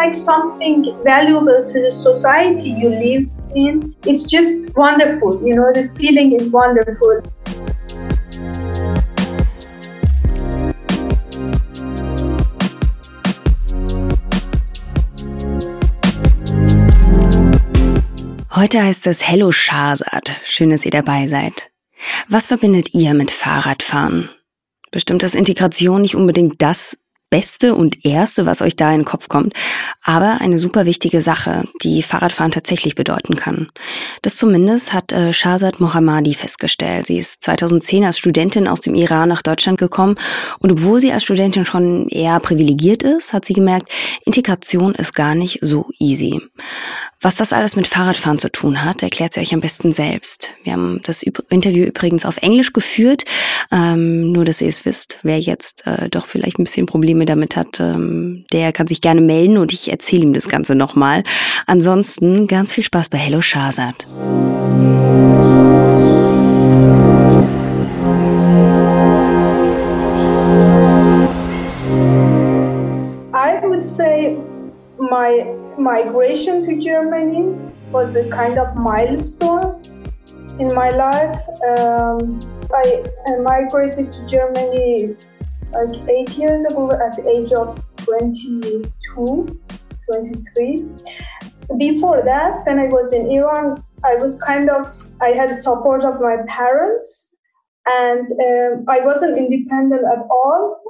like something valuable to the society you live in, it's just wonderful. You know, the feeling is wonderful. Heute heißt es Hello Shahzad. Schön, dass ihr dabei seid. Was verbindet ihr mit Fahrradfahren? Bestimmt ist Integration nicht unbedingt das Beste und Erste, was euch da in den Kopf kommt, aber eine super wichtige Sache, die Fahrradfahren tatsächlich bedeuten kann. Das zumindest hat äh, Shahzad Mohammadi festgestellt. Sie ist 2010 als Studentin aus dem Iran nach Deutschland gekommen und obwohl sie als Studentin schon eher privilegiert ist, hat sie gemerkt, Integration ist gar nicht so easy. Was das alles mit Fahrradfahren zu tun hat, erklärt sie euch am besten selbst. Wir haben das Interview übrigens auf Englisch geführt, ähm, nur dass ihr es wisst. Wer jetzt äh, doch vielleicht ein bisschen Probleme damit hat, ähm, der kann sich gerne melden und ich erzähle ihm das Ganze nochmal. Ansonsten ganz viel Spaß bei Hello Shazad. I would say my migration to Germany was a kind of milestone in my life. Um, I, migrated to Germany like eight years ago at the age of 22, 23. Before that, when I was in Iran, I was kind of, I had support of my parents and um, I wasn't independent at all.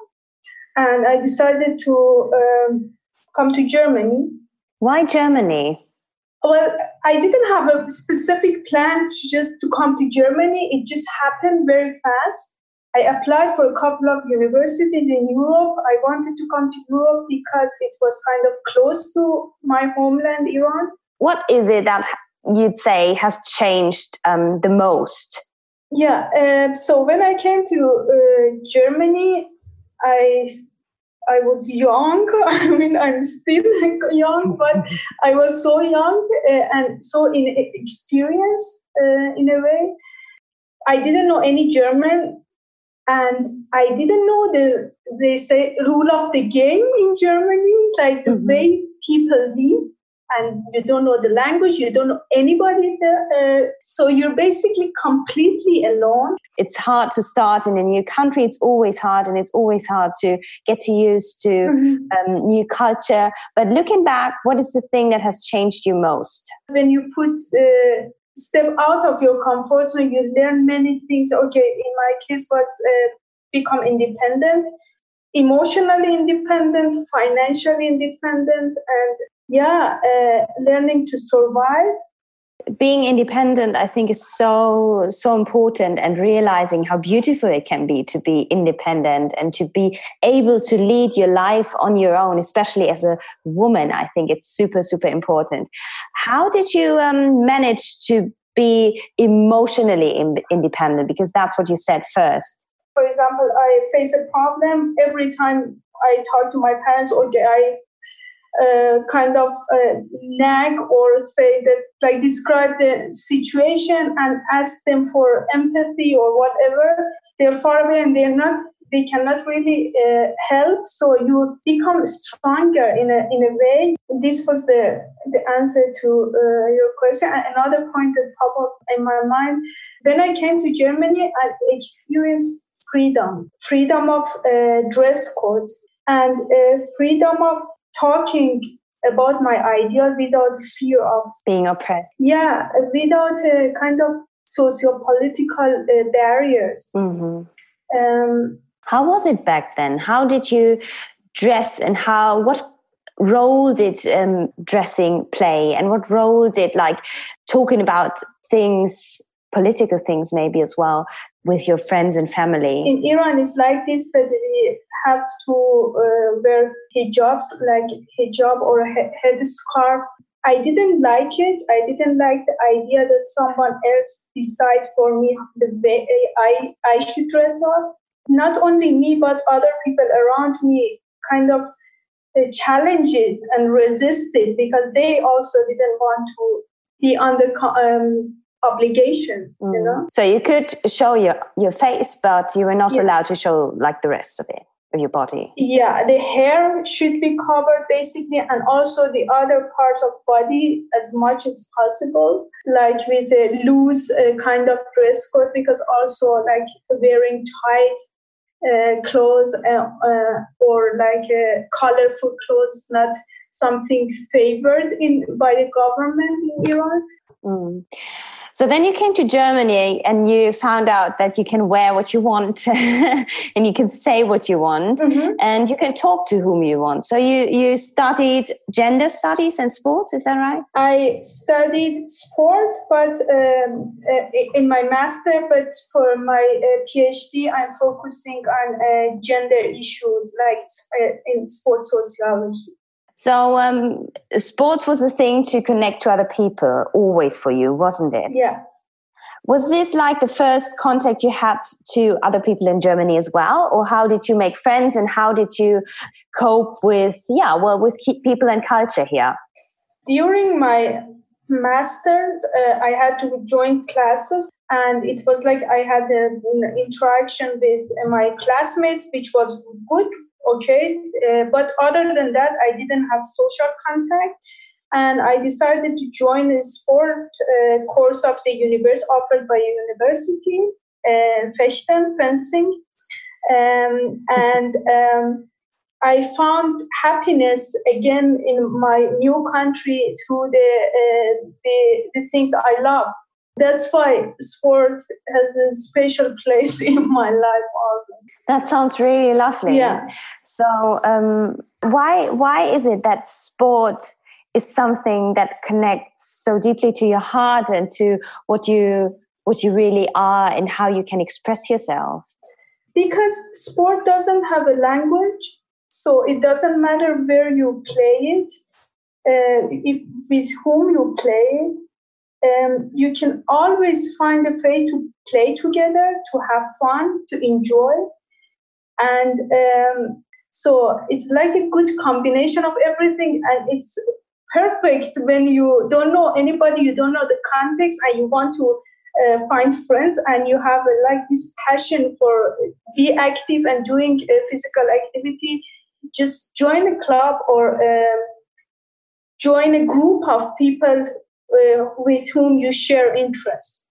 And I decided to um, come to Germany why Germany? Well, I didn't have a specific plan to just to come to Germany. It just happened very fast. I applied for a couple of universities in Europe. I wanted to come to Europe because it was kind of close to my homeland, Iran. What is it that you'd say has changed um, the most? Yeah, uh, so when I came to uh, Germany, I I was young. I mean, I'm still young, but I was so young uh, and so inexperienced uh, in a way. I didn't know any German, and I didn't know the they say rule of the game in Germany, like the mm-hmm. way people live and you don't know the language, you don't know anybody there. Uh, so you're basically completely alone. It's hard to start in a new country. It's always hard, and it's always hard to get to used to mm-hmm. um, new culture. But looking back, what is the thing that has changed you most? When you put uh, step out of your comfort zone, you learn many things. Okay, in my case, was uh, become independent emotionally independent, financially independent, and yeah, uh, learning to survive. Being independent, I think, is so so important, and realizing how beautiful it can be to be independent and to be able to lead your life on your own, especially as a woman. I think it's super super important. How did you um, manage to be emotionally independent? Because that's what you said first. For example, I face a problem every time I talk to my parents or I uh, kind of uh, nag or say that like describe the situation and ask them for empathy or whatever. They're far away and they're not they cannot really uh, help. So you become stronger in a in a way. This was the the answer to uh, your question. Another point that popped up in my mind when i came to germany i experienced freedom freedom of uh, dress code and uh, freedom of talking about my ideal without fear of being oppressed. Yeah, without a kind of socio-political uh, barriers. Mm-hmm. Um, how was it back then? How did you dress, and how what role did um, dressing play, and what role did like talking about things, political things, maybe as well, with your friends and family? In Iran, it's like this that we have to uh, wear hijabs like hijab or headscarf. I didn't like it. I didn't like the idea that someone else decide for me the way I, I should dress up. Not only me, but other people around me kind of uh, challenge it and resist it because they also didn't want to be under um, obligation mm. you know so you could show your your face but you were not yeah. allowed to show like the rest of it of your body. Yeah, the hair should be covered basically, and also the other part of body as much as possible, like with a loose uh, kind of dress code, because also like wearing tight uh, clothes uh, uh, or like uh, colorful clothes is not something favored in by the government in Iran. Mm. So then you came to Germany and you found out that you can wear what you want and you can say what you want mm-hmm. and you can talk to whom you want. So you, you studied gender studies and sports, is that right? I studied sport, but um, uh, in my master, but for my uh, PhD, I'm focusing on uh, gender issues like uh, in sports sociology. So, um, sports was a thing to connect to other people always for you, wasn't it? Yeah. Was this like the first contact you had to other people in Germany as well? Or how did you make friends and how did you cope with, yeah, well, with people and culture here? During my master, uh, I had to join classes and it was like I had an interaction with my classmates, which was good okay? Uh, but other than that i didn't have social contact. And i decided to join a sport uh, course of the university offered by university uh, fechten fencing. Um, and um, i found happiness again in my new country through the, uh, the, the things i love. That's why sport has a special place in my life also. That sounds really lovely. Yeah. So, um, why why is it that sport is something that connects so deeply to your heart and to what you what you really are and how you can express yourself? Because sport doesn't have a language, so it doesn't matter where you play it, uh, if, with whom you play it um, you can always find a way to play together, to have fun, to enjoy. And um, so it's like a good combination of everything. And it's perfect when you don't know anybody, you don't know the context, and you want to uh, find friends and you have uh, like this passion for be active and doing uh, physical activity just join a club or um, join a group of people uh, with whom you share interests.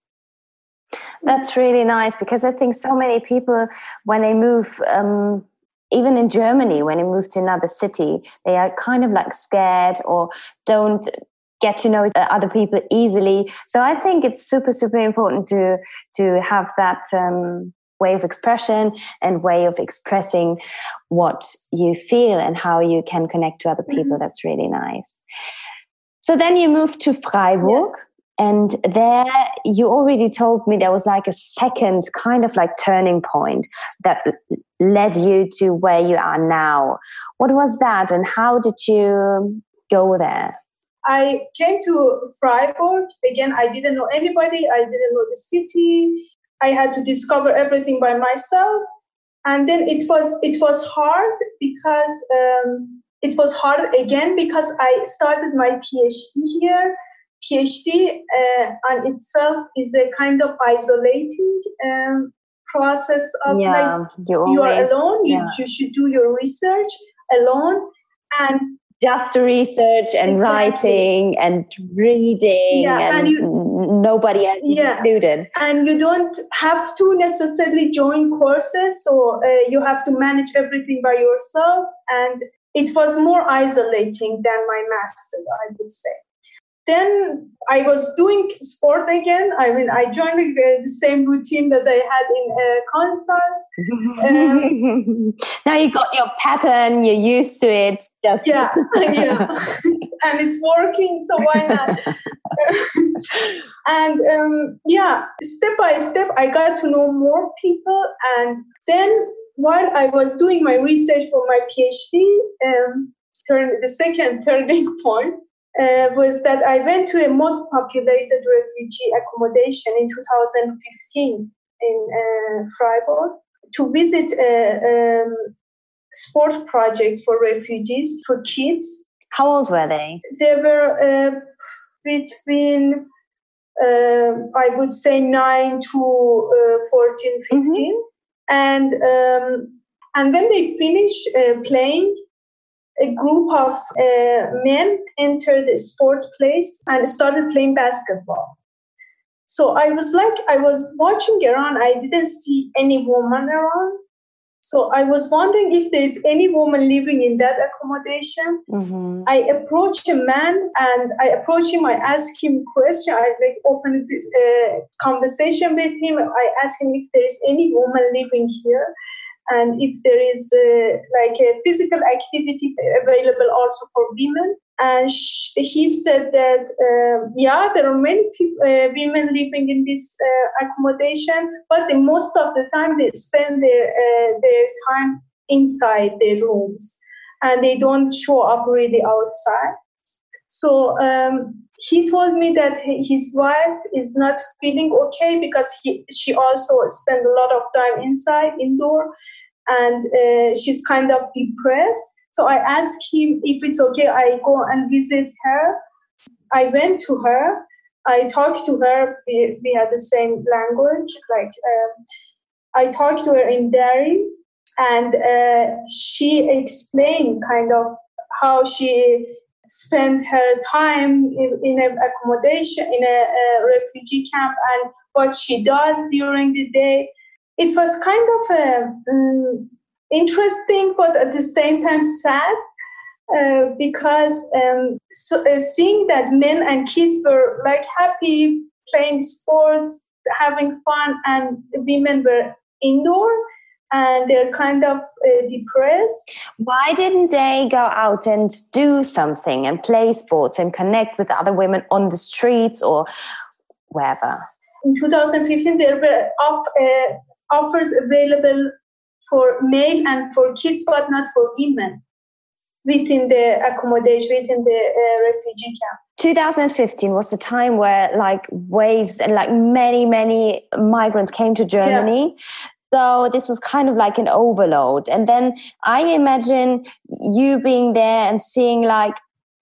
That's really nice because I think so many people, when they move, um, even in Germany, when they move to another city, they are kind of like scared or don't get to know other people easily. So I think it's super, super important to to have that um, way of expression and way of expressing what you feel and how you can connect to other people. Mm-hmm. That's really nice. So then you moved to Freiburg. Yeah. And there, you already told me there was like a second kind of like turning point that led you to where you are now. What was that, and how did you go there? I came to Freiburg. Again, I didn't know anybody, I didn't know the city. I had to discover everything by myself. And then it was it was hard because um, it was hard again because I started my PhD here. PhD uh, on itself is a kind of isolating um, process of yeah, like you, always, you are alone. You, yeah. you should do your research alone, and just research and exactly. writing and reading yeah, and, and you, nobody else yeah. included. And you don't have to necessarily join courses, so uh, you have to manage everything by yourself. And it was more isolating than my master, I would say. Then I was doing sport again. I mean, I joined the, the same routine that I had in uh, Constance. Um, now you got your pattern, you're used to it. Just yeah, yeah, and it's working. So why not? and um, yeah, step by step, I got to know more people, and then while I was doing my research for my PhD, um, turn, the second turning point uh, was that I went to a most populated refugee accommodation in 2015 in uh, Freiburg to visit a, um, sport project for refugees for kids. How old were they? They were uh, between, uh, I would say, 9 to uh, 14, 15. Mm-hmm and um, And when they finish uh, playing, a group of uh, men entered the sport place and started playing basketball. So I was like, I was watching around, I didn't see any woman around. So I was wondering if there's any woman living in that accommodation. Mm-hmm. I approached a man and I approached him. I asked him question. I like opened this uh, conversation with him. I asked him if there's any woman living here and if there is uh, like a physical activity available also for women. And he said that, uh, yeah, there are many people, uh, women living in this uh, accommodation, but the, most of the time they spend their, uh, their time inside their rooms and they don't show up really outside. So um, he told me that his wife is not feeling okay because he, she also spent a lot of time inside, indoor, and uh, she's kind of depressed. So I asked him if it's okay. I go and visit her. I went to her. I talked to her. We, we had the same language. Like um, I talked to her in Dari, and uh, she explained kind of how she spent her time in, in an accommodation in a, a refugee camp and what she does during the day it was kind of a, um, interesting, but at the same time sad. Uh, because um, so, uh, seeing that men and kids were like happy playing sports, having fun, and women were indoor and they're kind of uh, depressed. Why didn't they go out and do something and play sports and connect with other women on the streets or wherever? In 2015, there were off, uh, offers available for male and for kids, but not for women within the accommodation, within the uh, refugee camp. 2015 was the time where like waves and like many, many migrants came to Germany. Yeah. So this was kind of like an overload. And then I imagine you being there and seeing like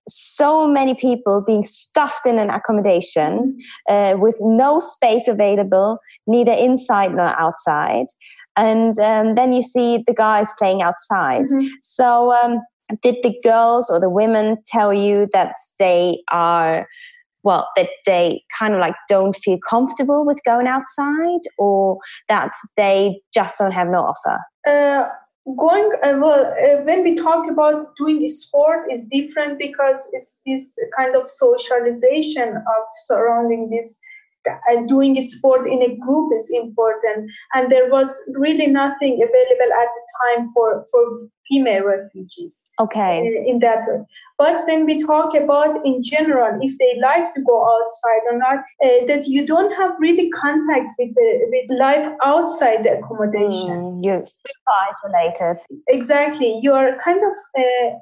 so many people being stuffed in an accommodation uh, with no space available, neither inside nor outside. And um, then you see the guys playing outside. Mm-hmm. So, um, did the girls or the women tell you that they are, well, that they kind of like don't feel comfortable with going outside or that they just don't have no offer? Uh, going uh, well uh, when we talk about doing sport is different because it's this kind of socialization of surrounding this uh, doing sport in a group is important and there was really nothing available at the time for for female refugees okay in, in that way but when we talk about in general, if they like to go outside or not, uh, that you don't have really contact with the, with life outside the accommodation. Mm, you're super isolated. Exactly. You are kind of uh,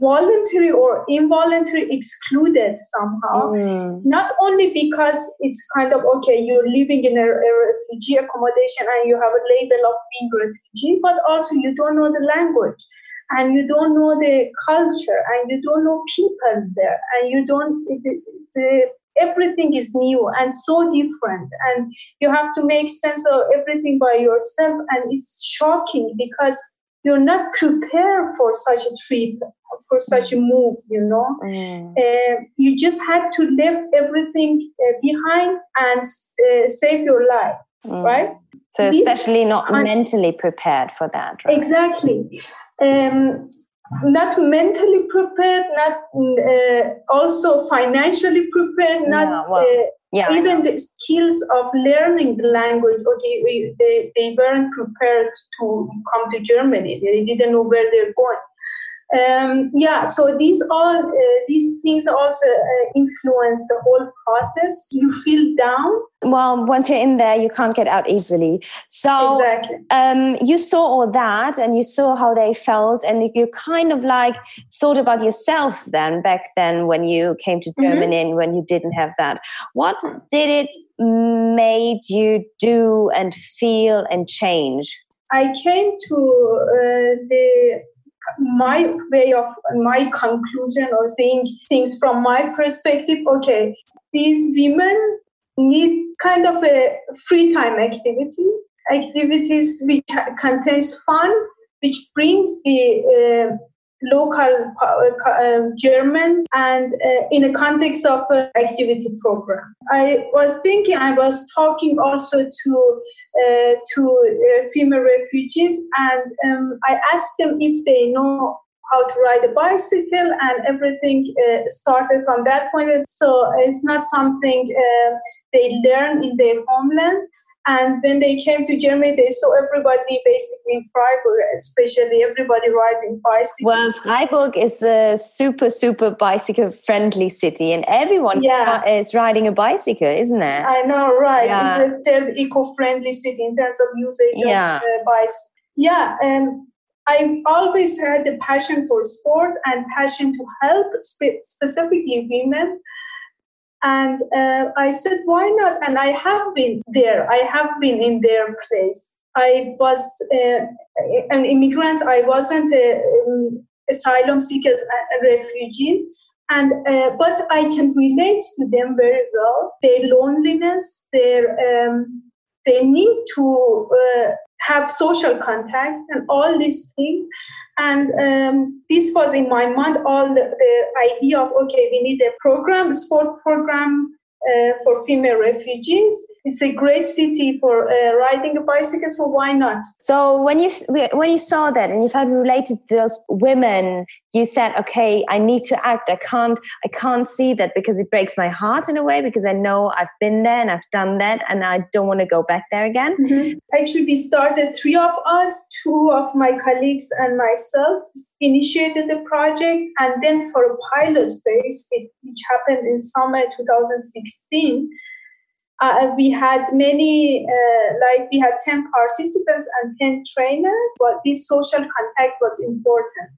voluntary or involuntary excluded somehow. Mm. Not only because it's kind of okay, you're living in a, a, refugee accommodation and you have a label of being a refugee, but also you don't know the language and you don't know the culture and you don't know people there and you don't the, the, everything is new and so different and you have to make sense of everything by yourself and it's shocking because you're not prepared for such a trip for such a move you know mm. uh, you just had to leave everything uh, behind and uh, save your life mm. right so especially not mentally prepared for that right? exactly um, not mentally prepared, not uh, also financially prepared, not yeah, well, uh, yeah, even the skills of learning the language. Okay, they, they weren't prepared to come to Germany. They didn't know where they're going um, yeah so these all uh, these things also uh, influence the whole process you feel down well once you're in there you can't get out easily so exactly. um, you saw all that and you saw how they felt and you kind of like thought about yourself then back then when you came to mm-hmm. germany mm-hmm. and when you didn't have that what did it made you do and feel and change i came to uh, the my way of my conclusion or seeing things from my perspective okay these women need kind of a free time activity activities which contains fun which brings the uh, local uh, uh Germans and uh, in the context of an activity program. I was thinking, I was talking also to uh, to female refugees, and um, I asked them if they know how to ride a bicycle and everything uh, started from that point. So it's not something uh, they learn in their homeland. And when they came to Germany, they saw everybody basically in Freiburg, especially everybody riding bicycles. Well, Freiburg is a super, super bicycle friendly city, and everyone yeah. is riding a bicycle, isn't it? I know, right? Yeah. It's a third eco friendly city in terms of usage yeah. of uh, bicycle. Yeah, and I always had a passion for sport and passion to help spe- specifically women. And uh, I said, why not? And I have been there. I have been in their place. I was uh, an immigrant. I wasn't an um, asylum seeker, a refugee. And uh, but I can relate to them very well. Their loneliness, their um, they need to uh, have social contact and all these things. And um, this was in my mind all the, the, idea of okay, we need a program, a sport program uh, for female refugees. It's a great city for uh, riding a bicycle, so why not? So when you when you saw that and you felt related to those women, you said, "Okay, I need to act. I can't I can't see that because it breaks my heart in a way because I know I've been there and I've done that, and I don't want to go back there again." Mm-hmm. Actually, we started three of us, two of my colleagues and myself initiated the project, and then for a pilot phase, which happened in summer 2016 uh, we had many, uh, like we had 10 participants and 10 trainers, but this social contact was important.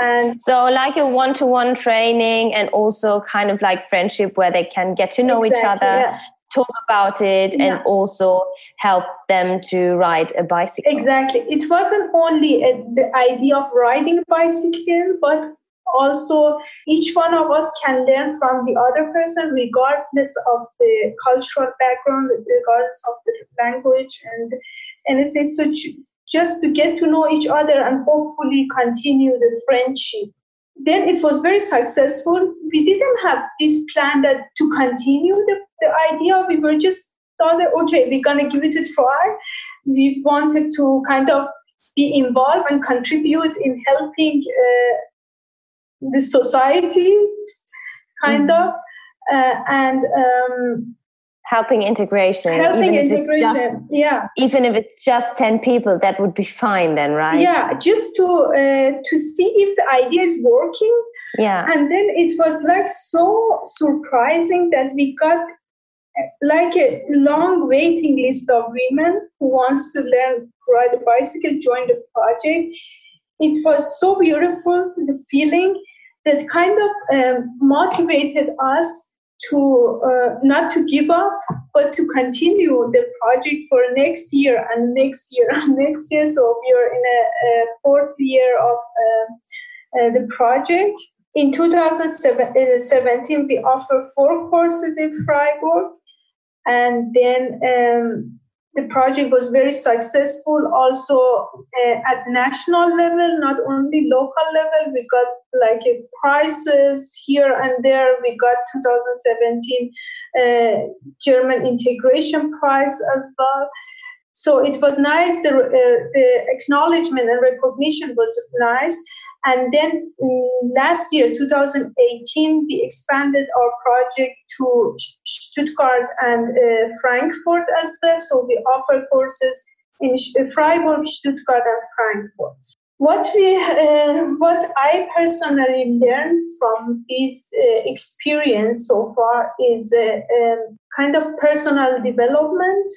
And so, like a one to one training, and also kind of like friendship where they can get to know exactly, each other, yeah. talk about it, yeah. and also help them to ride a bicycle. Exactly. It wasn't only a, the idea of riding a bicycle, but also each one of us can learn from the other person regardless of the cultural background regardless of the language and anything. So just to get to know each other and hopefully continue the friendship. Then it was very successful. We didn't have this plan that to continue the, the idea. We were just thought that okay we're gonna give it a try. We wanted to kind of be involved and contribute in helping uh, the society, kind mm-hmm. of, uh, and um, helping integration. Helping even integration, if it's just, yeah. Even if it's just ten people, that would be fine then, right? Yeah, just to uh, to see if the idea is working. Yeah, and then it was like so surprising that we got like a long waiting list of women who wants to learn ride a bicycle join the project it was so beautiful the feeling that kind of um, motivated us to uh, not to give up but to continue the project for next year and next year and next year. So we are in a, a fourth year of uh, uh, the project. In 2017 we offer four courses in freiburg. And then um, the project was very successful also uh, at national level not only local level. We got like uh, prizes here and there. We got 2017 uh, german integration prize as well. So it was nice. The, uh, the acknowledgement and recognition was nice and then um, last year, 2018, we expanded our project to Stuttgart and uh, Frankfurt as well. So we offer courses in uh, Freiburg, Stuttgart, and Frankfurt. What we, uh, what I personally learned from this uh, experience so far is a, um, kind of personal development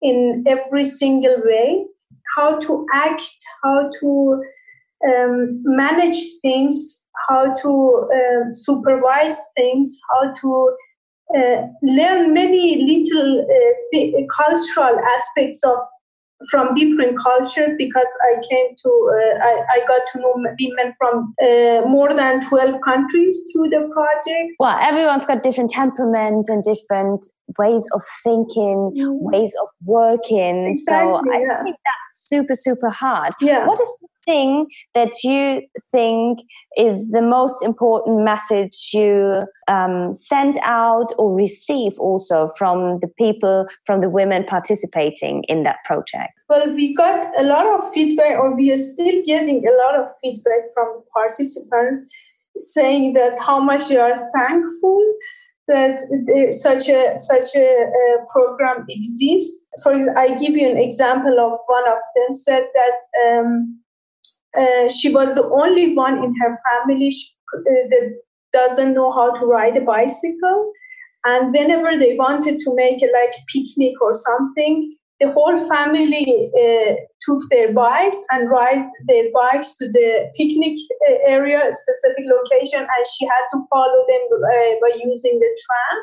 in every single way. How to act, how to um, manage things, how to uh, supervise things, how to uh, learn many little uh, cultural aspects of from different cultures because I came to uh, I, I, got to know women from uh, more than 12 countries through the project. Well, everyone's got different temperament and different ways of thinking, ways of working. Exactly, so I yeah. think that's super, super hard. Yeah. What is the thing that you think is the most important message you um, send out or receive also from the people, from the women participating in that project? Well, we got a lot of feedback, or we are still getting a lot of feedback from participants saying that how much they are thankful that such a such a, a, program exists. For example, I give you an example of one of them said that um, uh, she was the only one in her family uh, that doesn't know how to ride a bicycle, and whenever they wanted to make a like picnic or something, the whole family uh, took their bikes and ride their bikes to the picnic uh, area, specific location, and she had to follow them uh, by using the tram.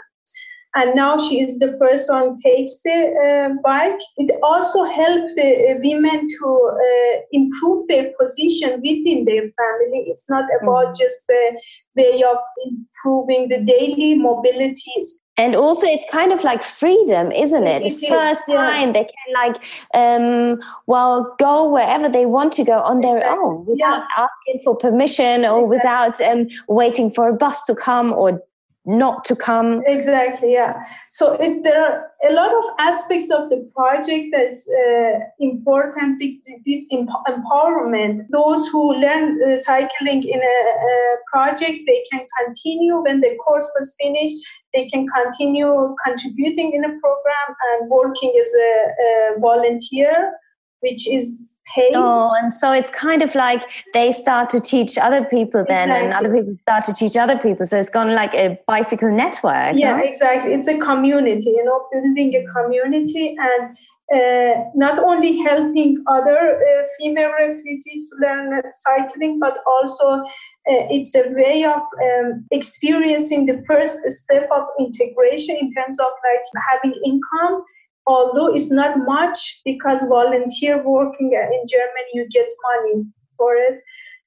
And now she is the first one takes the uh, bike. It also helped the uh, women to uh, improve their position within their family. It's not about mm-hmm. just the way of improving the daily mobilities and also it's kind of like freedom isn't it, it the first yeah. time they can like um well go wherever they want to go on their exactly. own without yeah. asking for permission or exactly. without um waiting for a bus to come or not to come. Exactly yeah. So there are a lot of aspects of the project that's uh, important this empowerment. Those who learn uh, cycling in a, a, project they can continue. When the course was finished they can continue contributing in a program and working as a, a volunteer which is Oh, and so it's kind of like they start to teach other people then, exactly. and other people start to teach other people. So it's gone like a bicycle network. Yeah, exactly. It's a community, you know, building a community and uh, not only helping other uh, female refugees to learn cycling, but also uh, it's a way of um, experiencing the first step of integration in terms of like having income although it's not much because volunteer working in Germany, you get money for it.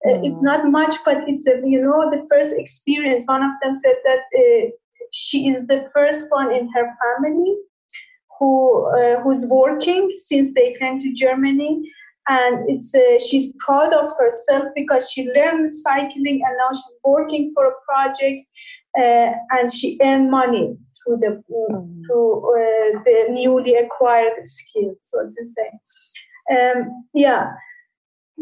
Mm. It's not much, but it's a, you know the first experience. One of them said that uh, she is the first one in her family who uh, who's working since they came to Germany, and it's uh, she's proud of herself because she learned cycling and now she's working for a project uh, and she earned money through the mm. through uh, the newly acquired skill, so to say. Um, yeah.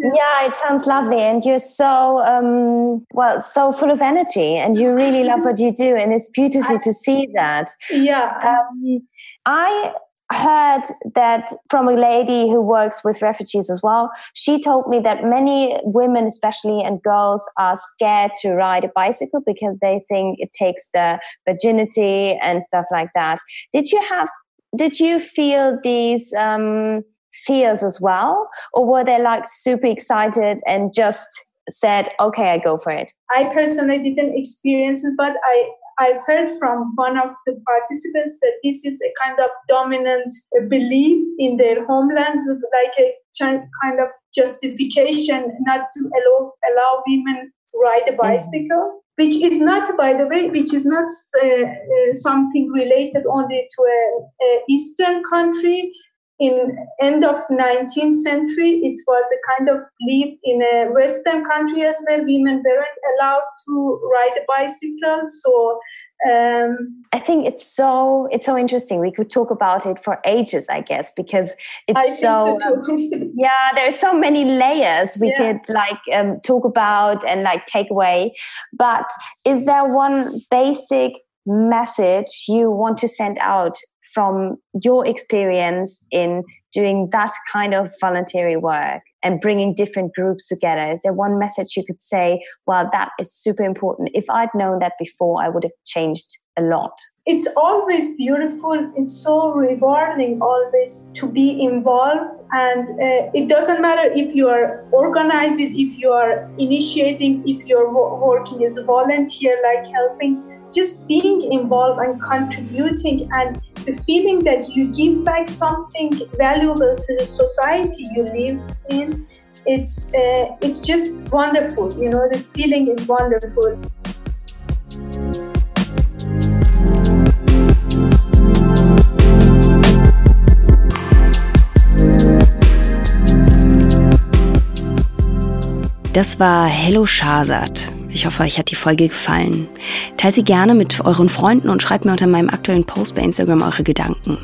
Yeah, it sounds lovely, and you're so um, well, so full of energy, and you really love what you do, and it's beautiful I, to see that. Yeah, um, I heard that from a lady who works with refugees as well. She told me that many women, especially and girls, are scared to ride a bicycle because they think it takes the virginity and stuff like that. Did you have? Did you feel these um, fears as well, or were they like super excited and just said, "Okay, I go for it"? I personally didn't experience it, but I I've heard from one of the participants that this is a kind of dominant belief in their homelands, like a kind of justification not to allow, allow women to ride a mm-hmm. bicycle. Which is not, by the way, which is not uh, uh, something related only to a, a Eastern country in end of 19th century it was a kind of belief in a western country as well women weren't allowed to ride a bicycle so um, I think it's so it's so interesting. We could talk about it for ages, I guess, because it's so, so um, yeah. There's so many layers we yeah. could like um, talk about and like take away. But is there one basic message you want to send out from your experience in doing that kind of voluntary work and bringing different groups together? Is there one message you could say, well, that is super important? If I'd known that before, I would have changed a lot. It's always beautiful. It's so rewarding always to be involved. And uh, it doesn't matter if you are organizing, if you are initiating, if you're working as a volunteer, like helping just being involved and contributing and the feeling that you give back something valuable to the society you live in it's uh, it's just wonderful you know the feeling is wonderful Das war Hello Shahrzad. Ich hoffe, euch hat die Folge gefallen. Teilt sie gerne mit euren Freunden und schreibt mir unter meinem aktuellen Post bei Instagram eure Gedanken.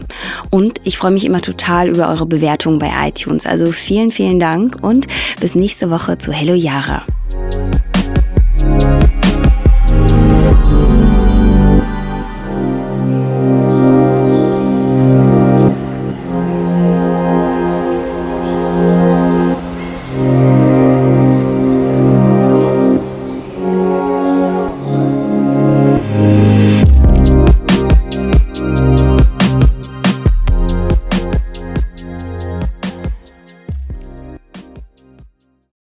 Und ich freue mich immer total über eure Bewertungen bei iTunes. Also vielen, vielen Dank und bis nächste Woche zu Hello Yara.